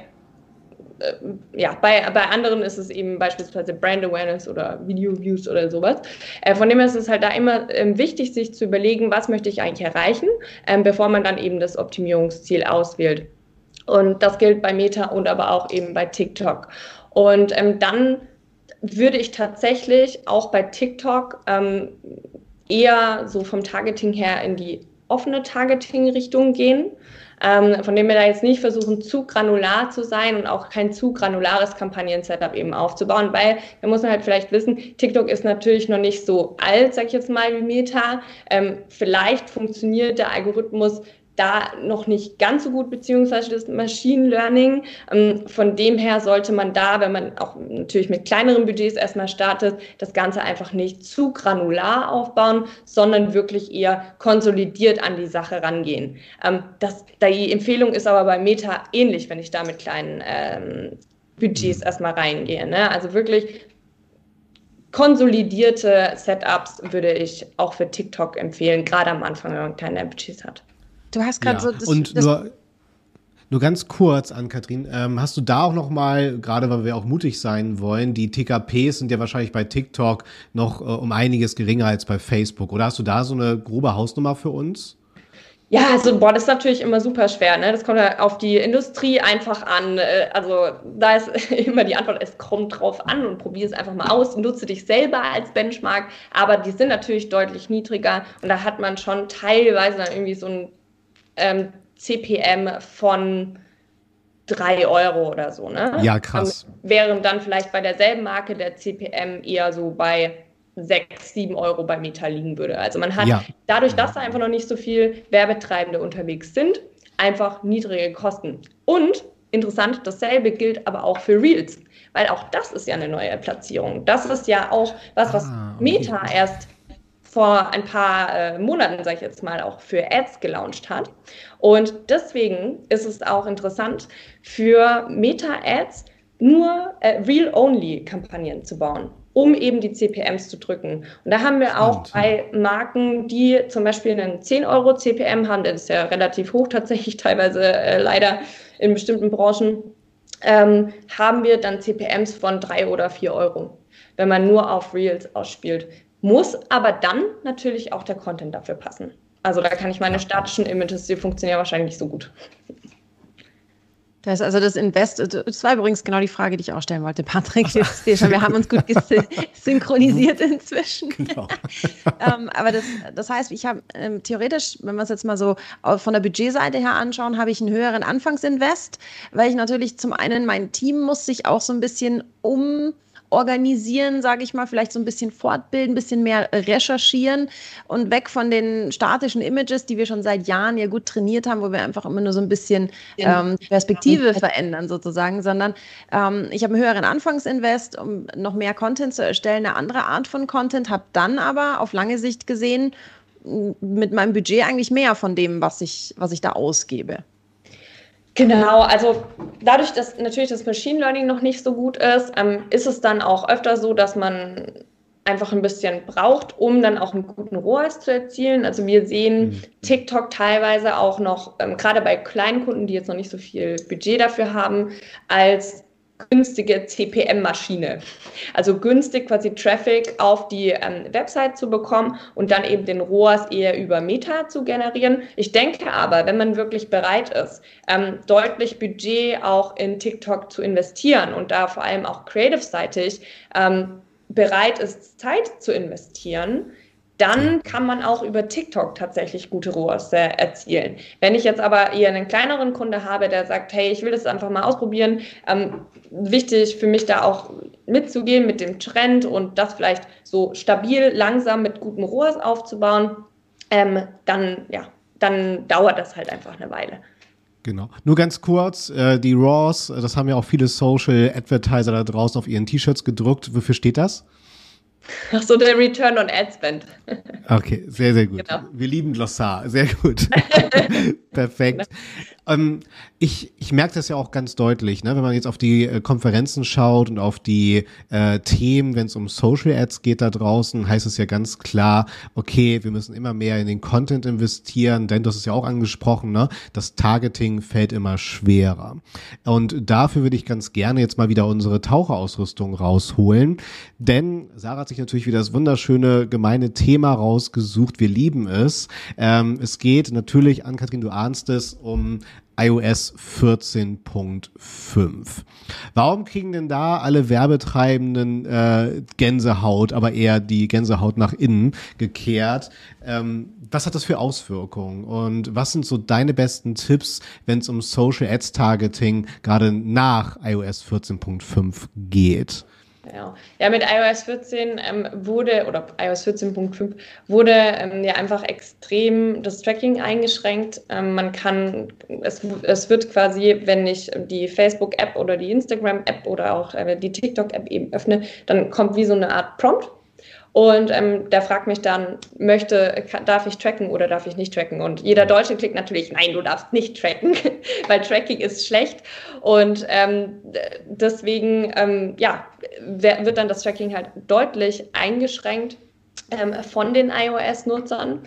ja, bei, bei anderen ist es eben beispielsweise Brand Awareness oder Video Views oder sowas. Äh, von dem her ist es halt da immer ähm, wichtig, sich zu überlegen, was möchte ich eigentlich erreichen, ähm, bevor man dann eben das Optimierungsziel auswählt. Und das gilt bei Meta und aber auch eben bei TikTok. Und ähm, dann würde ich tatsächlich auch bei TikTok ähm, eher so vom Targeting her in die offene Targeting-Richtung gehen. Ähm, von dem wir da jetzt nicht versuchen, zu granular zu sein und auch kein zu granulares Kampagnen-Setup eben aufzubauen, weil da muss man halt vielleicht wissen, TikTok ist natürlich noch nicht so alt, sag ich jetzt mal, wie Meta. Ähm, vielleicht funktioniert der Algorithmus da noch nicht ganz so gut, beziehungsweise das Machine Learning. Ähm, von dem her sollte man da, wenn man auch natürlich mit kleineren Budgets erstmal startet, das Ganze einfach nicht zu granular aufbauen, sondern wirklich eher konsolidiert an die Sache rangehen. Ähm, das, die Empfehlung ist aber bei Meta ähnlich, wenn ich da mit kleinen ähm, Budgets mhm. erstmal reingehe. Ne? Also wirklich konsolidierte Setups würde ich auch für TikTok empfehlen, gerade am Anfang, wenn man kleine Budgets hat. Du hast gerade ja. so das, und das nur nur ganz kurz an Katrin, ähm, hast du da auch noch mal, gerade weil wir auch mutig sein wollen, die TKPs sind ja wahrscheinlich bei TikTok noch äh, um einiges geringer als bei Facebook. Oder hast du da so eine grobe Hausnummer für uns? Ja, also boah, das ist natürlich immer super schwer. Ne? Das kommt ja auf die Industrie einfach an. Äh, also da ist immer die Antwort, es kommt drauf an und probiere es einfach mal aus. Nutze dich selber als Benchmark. Aber die sind natürlich deutlich niedriger und da hat man schon teilweise dann irgendwie so ein ähm, CPM von 3 Euro oder so. Ne? Ja, krass. Ähm, während dann vielleicht bei derselben Marke der CPM eher so bei 6, 7 Euro bei Meta liegen würde. Also man hat ja. dadurch, dass da einfach noch nicht so viel Werbetreibende unterwegs sind, einfach niedrige Kosten. Und interessant, dasselbe gilt aber auch für Reels, weil auch das ist ja eine neue Platzierung. Das ist ja auch was, was ah, okay. Meta erst vor ein paar äh, Monaten, sage ich jetzt mal, auch für Ads gelauncht hat. Und deswegen ist es auch interessant, für Meta-Ads nur äh, Real-Only-Kampagnen zu bauen um eben die CPMs zu drücken. Und da haben wir auch bei Marken, die zum Beispiel einen 10 Euro CPM haben, der ist ja relativ hoch tatsächlich, teilweise äh, leider in bestimmten Branchen, ähm, haben wir dann CPMs von 3 oder 4 Euro, wenn man nur auf Reels ausspielt muss aber dann natürlich auch der Content dafür passen. Also da kann ich meine statischen Images, die funktionieren wahrscheinlich nicht so gut. Das ist also das Invest, das war übrigens genau die Frage, die ich auch stellen wollte, Patrick. wir haben uns gut synchronisiert inzwischen. Genau. ähm, aber das, das heißt, ich habe ähm, theoretisch, wenn wir es jetzt mal so von der Budgetseite her anschauen, habe ich einen höheren Anfangsinvest, weil ich natürlich zum einen mein Team muss sich auch so ein bisschen um organisieren, sage ich mal, vielleicht so ein bisschen fortbilden, ein bisschen mehr recherchieren und weg von den statischen Images, die wir schon seit Jahren ja gut trainiert haben, wo wir einfach immer nur so ein bisschen ähm, Perspektive verändern sozusagen, sondern ähm, ich habe einen höheren Anfangsinvest, um noch mehr Content zu erstellen, eine andere Art von Content, habe dann aber auf lange Sicht gesehen mit meinem Budget eigentlich mehr von dem, was ich, was ich da ausgebe. Genau, also dadurch, dass natürlich das Machine Learning noch nicht so gut ist, ähm, ist es dann auch öfter so, dass man einfach ein bisschen braucht, um dann auch einen guten ROAS zu erzielen. Also wir sehen mhm. TikTok teilweise auch noch, ähm, gerade bei kleinen Kunden, die jetzt noch nicht so viel Budget dafür haben, als günstige CPM-Maschine. Also günstig quasi Traffic auf die ähm, Website zu bekommen und dann eben den ROAS eher über Meta zu generieren. Ich denke aber, wenn man wirklich bereit ist, ähm, deutlich Budget auch in TikTok zu investieren und da vor allem auch creative-seitig ähm, bereit ist, Zeit zu investieren, dann kann man auch über TikTok tatsächlich gute ROAS äh, erzielen. Wenn ich jetzt aber eher einen kleineren Kunde habe, der sagt, hey, ich will das einfach mal ausprobieren, ähm, wichtig für mich da auch mitzugehen mit dem Trend und das vielleicht so stabil, langsam mit guten ROAS aufzubauen, ähm, dann, ja, dann dauert das halt einfach eine Weile. Genau. Nur ganz kurz, äh, die RAWs, das haben ja auch viele Social Advertiser da draußen auf ihren T-Shirts gedruckt. Wofür steht das? Ach so, der Return on Ad Spend. Okay, sehr, sehr gut. Genau. Wir lieben Glossar, sehr gut. Perfekt. Ähm, ich, ich merke das ja auch ganz deutlich, ne? wenn man jetzt auf die äh, Konferenzen schaut und auf die äh, Themen, wenn es um Social Ads geht da draußen, heißt es ja ganz klar, okay, wir müssen immer mehr in den Content investieren, denn das ist ja auch angesprochen, ne? das Targeting fällt immer schwerer. Und dafür würde ich ganz gerne jetzt mal wieder unsere Taucherausrüstung rausholen, denn Sarah hat sich natürlich wieder das wunderschöne gemeine Thema rausgesucht. Wir lieben es. Ähm, es geht natürlich an Kathrin, du ahnst es, um iOS 14.5. Warum kriegen denn da alle Werbetreibenden äh, Gänsehaut, aber eher die Gänsehaut nach innen gekehrt? Ähm, was hat das für Auswirkungen? Und was sind so deine besten Tipps, wenn es um Social Ads Targeting gerade nach iOS 14.5 geht? Ja. ja, mit iOS 14 ähm, wurde, oder iOS 14.5 wurde ähm, ja einfach extrem das Tracking eingeschränkt. Ähm, man kann, es, es wird quasi, wenn ich die Facebook-App oder die Instagram-App oder auch äh, die TikTok-App eben öffne, dann kommt wie so eine Art Prompt und ähm, der fragt mich dann, möchte, darf ich tracken oder darf ich nicht tracken? Und jeder Deutsche klickt natürlich, nein, du darfst nicht tracken, weil Tracking ist schlecht. Und ähm, deswegen, ähm, ja, wird dann das Tracking halt deutlich eingeschränkt ähm, von den iOS-Nutzern.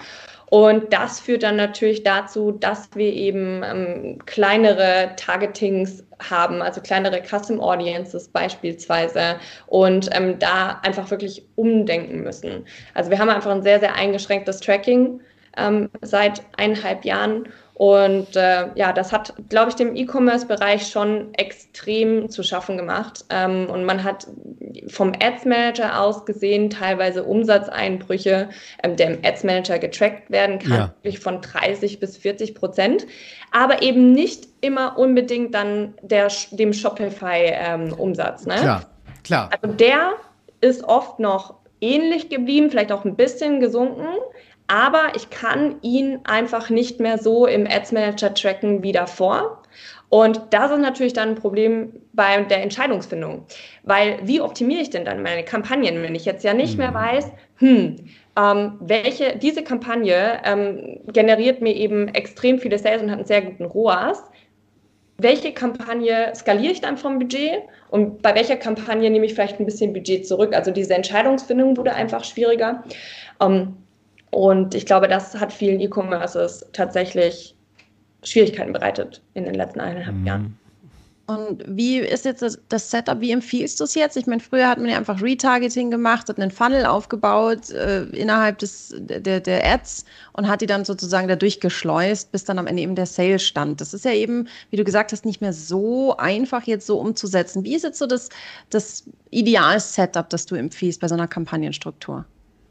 Und das führt dann natürlich dazu, dass wir eben ähm, kleinere Targetings haben, also kleinere Custom Audiences beispielsweise und ähm, da einfach wirklich umdenken müssen. Also wir haben einfach ein sehr, sehr eingeschränktes Tracking ähm, seit eineinhalb Jahren und äh, ja, das hat, glaube ich, dem E-Commerce-Bereich schon extrem zu schaffen gemacht. Ähm, und man hat vom Ads Manager aus gesehen teilweise Umsatzeinbrüche, ähm, der im Ads Manager getrackt werden kann, ja. von 30 bis 40 Prozent, aber eben nicht immer unbedingt dann der, dem Shopify-Umsatz. Ähm, ne? Klar, klar. Also der ist oft noch ähnlich geblieben, vielleicht auch ein bisschen gesunken, aber ich kann ihn einfach nicht mehr so im Ads Manager tracken wie davor. Und das ist natürlich dann ein Problem bei der Entscheidungsfindung. Weil wie optimiere ich denn dann meine Kampagnen, wenn ich jetzt ja nicht mehr mhm. weiß, hm, ähm, welche, diese Kampagne ähm, generiert mir eben extrem viele Sales und hat einen sehr guten ROAS. Welche Kampagne skaliere ich dann vom Budget und bei welcher Kampagne nehme ich vielleicht ein bisschen Budget zurück? Also diese Entscheidungsfindung wurde einfach schwieriger. Ähm, und ich glaube, das hat vielen E-Commerces tatsächlich Schwierigkeiten bereitet in den letzten eineinhalb mhm. Jahren. Und wie ist jetzt das, das, Setup? Wie empfiehlst du es jetzt? Ich meine, früher hat man ja einfach Retargeting gemacht, hat einen Funnel aufgebaut äh, innerhalb des, der, der Ads und hat die dann sozusagen da durchgeschleust, bis dann am Ende eben der Sale stand. Das ist ja eben, wie du gesagt hast, nicht mehr so einfach jetzt so umzusetzen. Wie ist jetzt so das, das Ideal-Setup, das du empfiehlst bei so einer Kampagnenstruktur?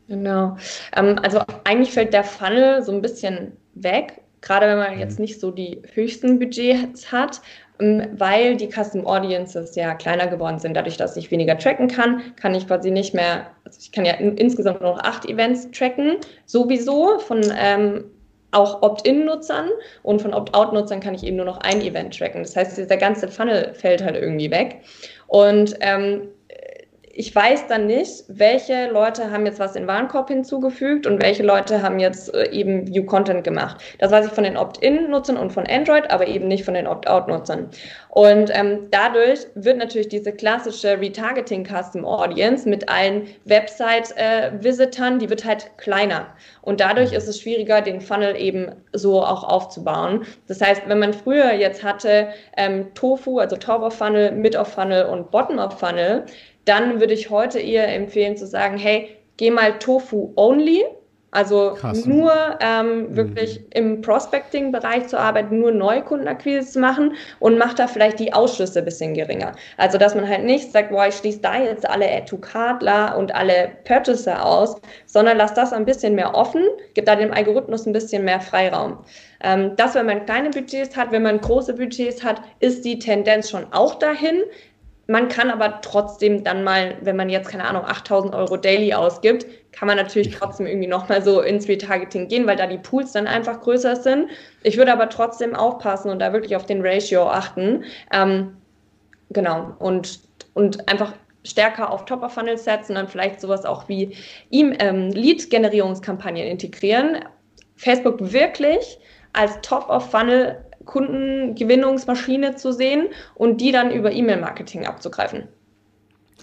Genau. Ähm, also eigentlich fällt der Funnel so ein bisschen weg, gerade wenn man jetzt mhm. nicht so die höchsten Budgets hat, ähm, weil die Custom Audiences ja kleiner geworden sind. Dadurch, dass ich weniger tracken kann, kann ich quasi nicht mehr, also ich kann ja in, insgesamt nur noch acht Events tracken, sowieso von ähm, auch Opt-in-Nutzern und von Opt-out-Nutzern kann ich eben nur noch ein Event tracken. Das heißt, dieser ganze Funnel fällt halt irgendwie weg. Und ähm, ich weiß dann nicht, welche Leute haben jetzt was in Warenkorb hinzugefügt und welche Leute haben jetzt äh, eben View Content gemacht. Das weiß ich von den Opt-in-Nutzern und von Android, aber eben nicht von den Opt-out-Nutzern. Und ähm, dadurch wird natürlich diese klassische Retargeting Custom Audience mit allen Website-Visitern, die wird halt kleiner. Und dadurch ist es schwieriger, den Funnel eben so auch aufzubauen. Das heißt, wenn man früher jetzt hatte ähm, Tofu, also Top-of-Funnel, Mid-of-Funnel und Bottom-of-Funnel, dann würde ich heute eher empfehlen zu sagen, hey, geh mal Tofu only. Also Krass. nur ähm, wirklich mhm. im Prospecting-Bereich zu arbeiten, nur Neukundenakquise zu machen und macht da vielleicht die Ausschlüsse ein bisschen geringer. Also dass man halt nicht sagt, boah, ich schließe da jetzt alle Add-to-Cardler und alle Purchaser aus, sondern lass das ein bisschen mehr offen, gibt da dem Algorithmus ein bisschen mehr Freiraum. Ähm, das, wenn man kleine Budgets hat, wenn man große Budgets hat, ist die Tendenz schon auch dahin. Man kann aber trotzdem dann mal, wenn man jetzt, keine Ahnung, 8000 Euro daily ausgibt, kann man natürlich trotzdem irgendwie nochmal so ins Retargeting gehen, weil da die Pools dann einfach größer sind. Ich würde aber trotzdem aufpassen und da wirklich auf den Ratio achten. Ähm, genau. Und, und einfach stärker auf Top-of-Funnel setzen und dann vielleicht sowas auch wie ähm, Lead-Generierungskampagnen integrieren. Facebook wirklich als Top-of-Funnel Kundengewinnungsmaschine zu sehen und die dann über E-Mail-Marketing abzugreifen.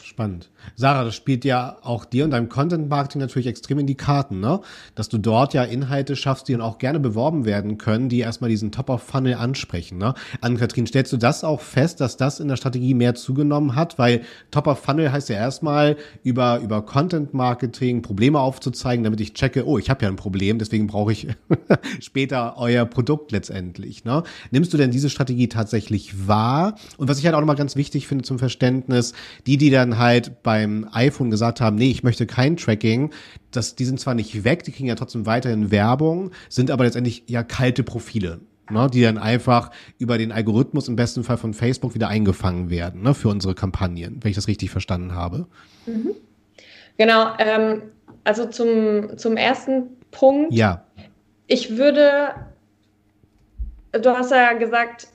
Spannend. Sarah, das spielt ja auch dir und deinem Content Marketing natürlich extrem in die Karten, ne? Dass du dort ja Inhalte schaffst, die dann auch gerne beworben werden können, die erstmal diesen Top-of-Funnel ansprechen, ne? Ann-Kathrin, stellst du das auch fest, dass das in der Strategie mehr zugenommen hat? Weil Top-of-Funnel heißt ja erstmal über, über Content Marketing Probleme aufzuzeigen, damit ich checke, oh, ich habe ja ein Problem, deswegen brauche ich später euer Produkt letztendlich, ne? Nimmst du denn diese Strategie tatsächlich wahr? Und was ich halt auch nochmal ganz wichtig finde zum Verständnis, die, die dann halt beim iPhone gesagt haben, nee, ich möchte kein Tracking, das, die sind zwar nicht weg, die kriegen ja trotzdem weiterhin Werbung, sind aber letztendlich ja kalte Profile. Ne, die dann einfach über den Algorithmus im besten Fall von Facebook wieder eingefangen werden ne, für unsere Kampagnen, wenn ich das richtig verstanden habe. Mhm. Genau, ähm, also zum, zum ersten Punkt. Ja. Ich würde, du hast ja gesagt,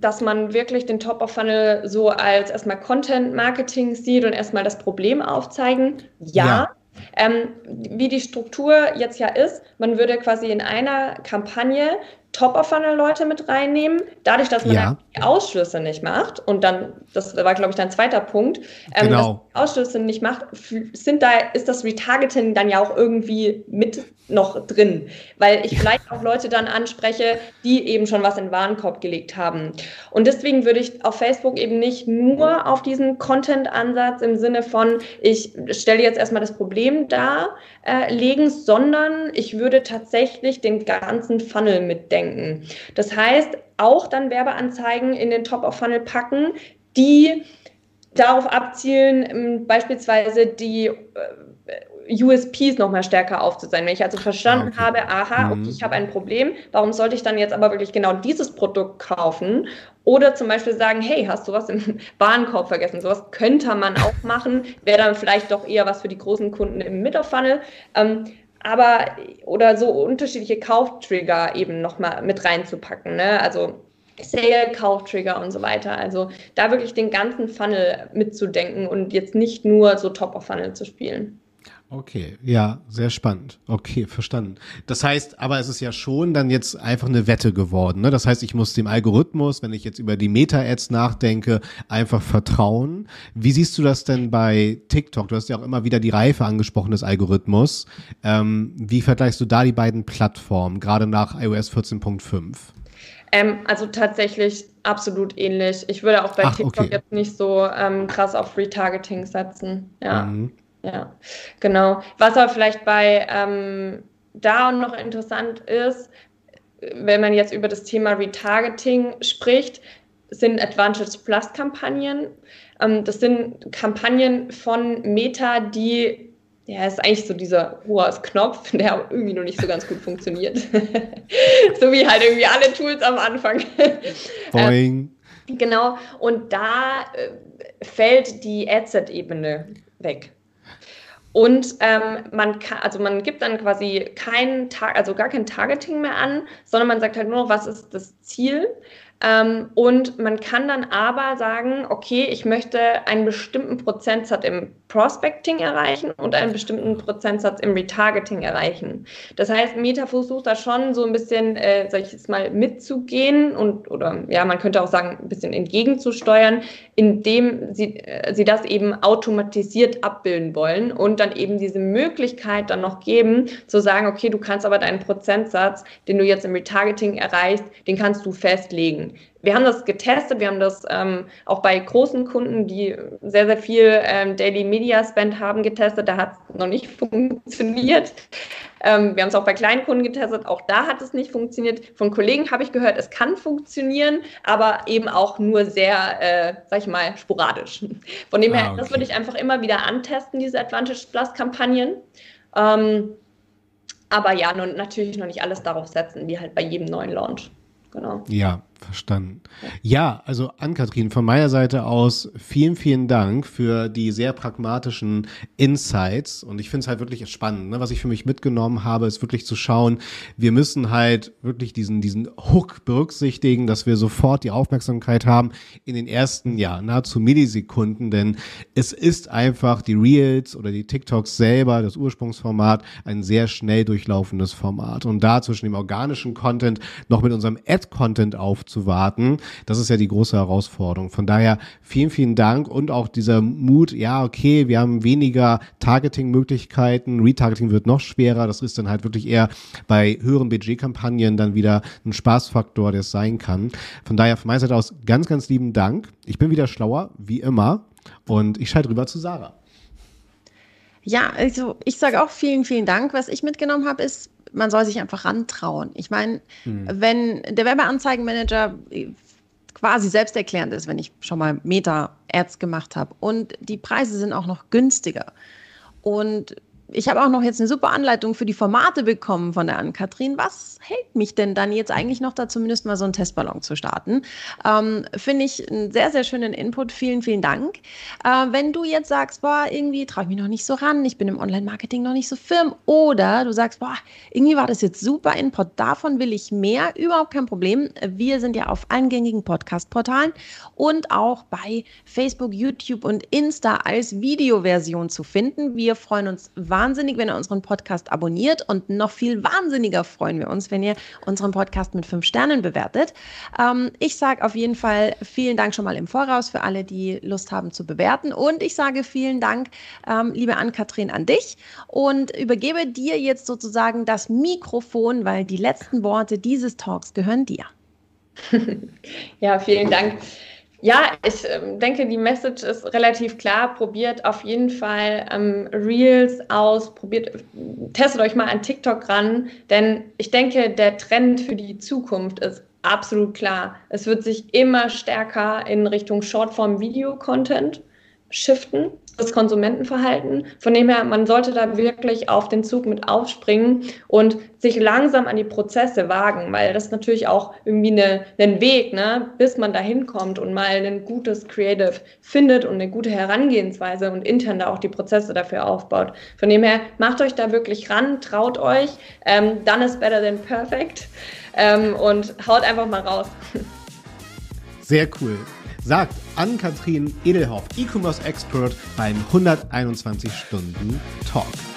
dass man wirklich den Top-of-Funnel so als erstmal Content-Marketing sieht und erstmal das Problem aufzeigen. Ja. ja. Ähm, wie die Struktur jetzt ja ist, man würde quasi in einer Kampagne Top-of-Funnel-Leute mit reinnehmen, dadurch, dass man ja. die Ausschlüsse nicht macht und dann, das war glaube ich dein zweiter Punkt, ähm, genau. Ausschlüsse nicht macht, sind da, ist das Retargeting dann ja auch irgendwie mit noch drin, weil ich vielleicht auch Leute dann anspreche, die eben schon was in den Warenkorb gelegt haben. Und deswegen würde ich auf Facebook eben nicht nur auf diesen Content-Ansatz im Sinne von, ich stelle jetzt erstmal das Problem dar, äh, legen, sondern ich würde tatsächlich den ganzen Funnel mitdenken. Das heißt, auch dann Werbeanzeigen in den Top-of-Funnel packen, die darauf abzielen, beispielsweise die äh, USPs noch mal stärker aufzuzeigen. Wenn ich also verstanden ah, okay. habe, aha, okay, mhm. ich habe ein Problem, warum sollte ich dann jetzt aber wirklich genau dieses Produkt kaufen? Oder zum Beispiel sagen, hey, hast du was im Warenkorb vergessen? Sowas könnte man auch machen, wäre dann vielleicht doch eher was für die großen Kunden im Middle-Funnel. Ähm, aber, oder so unterschiedliche Kauftrigger eben noch mal mit reinzupacken. Ne? Also Sale, Kauftrigger und so weiter. Also da wirklich den ganzen Funnel mitzudenken und jetzt nicht nur so Top-of-Funnel zu spielen. Okay, ja, sehr spannend. Okay, verstanden. Das heißt, aber es ist ja schon dann jetzt einfach eine Wette geworden. Ne? Das heißt, ich muss dem Algorithmus, wenn ich jetzt über die Meta-Ads nachdenke, einfach vertrauen. Wie siehst du das denn bei TikTok? Du hast ja auch immer wieder die Reife angesprochen des Algorithmus. Ähm, wie vergleichst du da die beiden Plattformen, gerade nach iOS 14.5? Ähm, also tatsächlich absolut ähnlich. Ich würde auch bei Ach, TikTok okay. jetzt nicht so ähm, krass auf Retargeting setzen. Ja. Mhm. Ja, genau. Was aber vielleicht bei ähm, da noch interessant ist, wenn man jetzt über das Thema Retargeting spricht, sind Advantage Plus Kampagnen. Ähm, das sind Kampagnen von Meta, die ja, ist eigentlich so dieser ROAS-Knopf, der irgendwie noch nicht so ganz gut funktioniert. so wie halt irgendwie alle Tools am Anfang. Boing. Ähm, genau, und da äh, fällt die Adset-Ebene weg. Und ähm, man kann, also man gibt dann quasi kein Tag, also gar kein Targeting mehr an, sondern man sagt halt nur was ist das Ziel. Ähm, und man kann dann aber sagen, okay, ich möchte einen bestimmten Prozentsatz im Prospecting erreichen und einen bestimmten Prozentsatz im Retargeting erreichen. Das heißt, Meta versucht da schon so ein bisschen, äh, sag ich jetzt mal, mitzugehen und oder ja, man könnte auch sagen, ein bisschen entgegenzusteuern, indem sie, äh, sie das eben automatisiert abbilden wollen und dann eben diese Möglichkeit dann noch geben, zu sagen, okay, du kannst aber deinen Prozentsatz, den du jetzt im Retargeting erreichst, den kannst du festlegen wir haben das getestet, wir haben das ähm, auch bei großen Kunden, die sehr, sehr viel ähm, Daily Media Spend haben, getestet. Da hat es noch nicht funktioniert. Ähm, wir haben es auch bei kleinen Kunden getestet, auch da hat es nicht funktioniert. Von Kollegen habe ich gehört, es kann funktionieren, aber eben auch nur sehr, äh, sag ich mal, sporadisch. Von dem ah, her, okay. das würde ich einfach immer wieder antesten, diese Advantage Plus Kampagnen. Ähm, aber ja, nun, natürlich noch nicht alles darauf setzen, wie halt bei jedem neuen Launch. Genau. Ja, Verstanden. Ja, also Ann-Kathrin, von meiner Seite aus vielen, vielen Dank für die sehr pragmatischen Insights. Und ich finde es halt wirklich spannend. Ne? Was ich für mich mitgenommen habe, ist wirklich zu schauen, wir müssen halt wirklich diesen, diesen Hook berücksichtigen, dass wir sofort die Aufmerksamkeit haben in den ersten, ja, nahezu Millisekunden. Denn es ist einfach die Reels oder die TikToks selber, das Ursprungsformat, ein sehr schnell durchlaufendes Format. Und da zwischen dem organischen Content noch mit unserem Ad-Content aufzunehmen, zu warten. Das ist ja die große Herausforderung. Von daher vielen, vielen Dank und auch dieser Mut, ja, okay, wir haben weniger Targeting-Möglichkeiten, Retargeting wird noch schwerer, das ist dann halt wirklich eher bei höheren Budgetkampagnen dann wieder ein Spaßfaktor, der es sein kann. Von daher von meiner Seite aus ganz, ganz lieben Dank. Ich bin wieder schlauer, wie immer, und ich schalte rüber zu Sarah. Ja, also ich sage auch vielen, vielen Dank. Was ich mitgenommen habe, ist, man soll sich einfach rantrauen. Ich meine, hm. wenn der Werbeanzeigenmanager quasi selbsterklärend ist, wenn ich schon mal Meta-Ads gemacht habe und die Preise sind auch noch günstiger und ich habe auch noch jetzt eine super Anleitung für die Formate bekommen von der Ann-Kathrin. Was hält mich denn dann jetzt eigentlich noch da zumindest mal so einen Testballon zu starten? Ähm, Finde ich einen sehr, sehr schönen Input. Vielen, vielen Dank. Äh, wenn du jetzt sagst, boah, irgendwie traue ich mich noch nicht so ran, ich bin im Online-Marketing noch nicht so firm oder du sagst, boah, irgendwie war das jetzt super Input, davon will ich mehr, überhaupt kein Problem. Wir sind ja auf allen gängigen Podcast-Portalen und auch bei Facebook, YouTube und Insta als Videoversion zu finden. Wir freuen uns wahnsinnig wahnsinnig, wenn ihr unseren Podcast abonniert und noch viel wahnsinniger freuen wir uns, wenn ihr unseren Podcast mit fünf Sternen bewertet. Ähm, ich sage auf jeden Fall vielen Dank schon mal im Voraus für alle, die Lust haben zu bewerten und ich sage vielen Dank, ähm, liebe Ann-Kathrin, an dich und übergebe dir jetzt sozusagen das Mikrofon, weil die letzten Worte dieses Talks gehören dir. ja, vielen Dank. Ja, ich äh, denke, die Message ist relativ klar. Probiert auf jeden Fall ähm, Reels aus, probiert, testet euch mal an TikTok ran, denn ich denke, der Trend für die Zukunft ist absolut klar. Es wird sich immer stärker in Richtung Shortform-Video-Content shiften das Konsumentenverhalten. Von dem her, man sollte da wirklich auf den Zug mit aufspringen und sich langsam an die Prozesse wagen, weil das ist natürlich auch irgendwie eine, ein Weg, ne, bis man da hinkommt und mal ein gutes Creative findet und eine gute Herangehensweise und intern da auch die Prozesse dafür aufbaut. Von dem her, macht euch da wirklich ran, traut euch, ähm, done is better than perfect ähm, und haut einfach mal raus. Sehr cool sagt Ann-Kathrin Edelhoff, E-Commerce Expert beim 121 Stunden Talk.